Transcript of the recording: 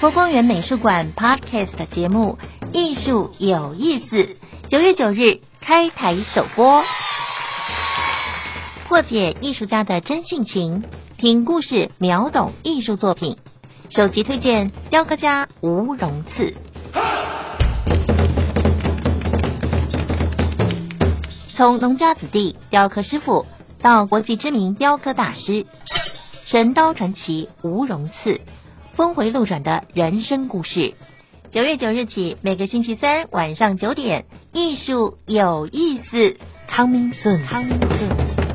佛光园美术馆 Podcast 节目《艺术有意思》，九月九日开台首播，破解艺术家的真性情，听故事秒懂艺术作品。首集推荐雕刻家吴荣次。从农家子弟、雕刻师傅到国际知名雕刻大师，神刀传奇吴荣次，峰回路转的人生故事。九月九日起，每个星期三晚上九点，艺术有意思，Coming soon，Coming soon。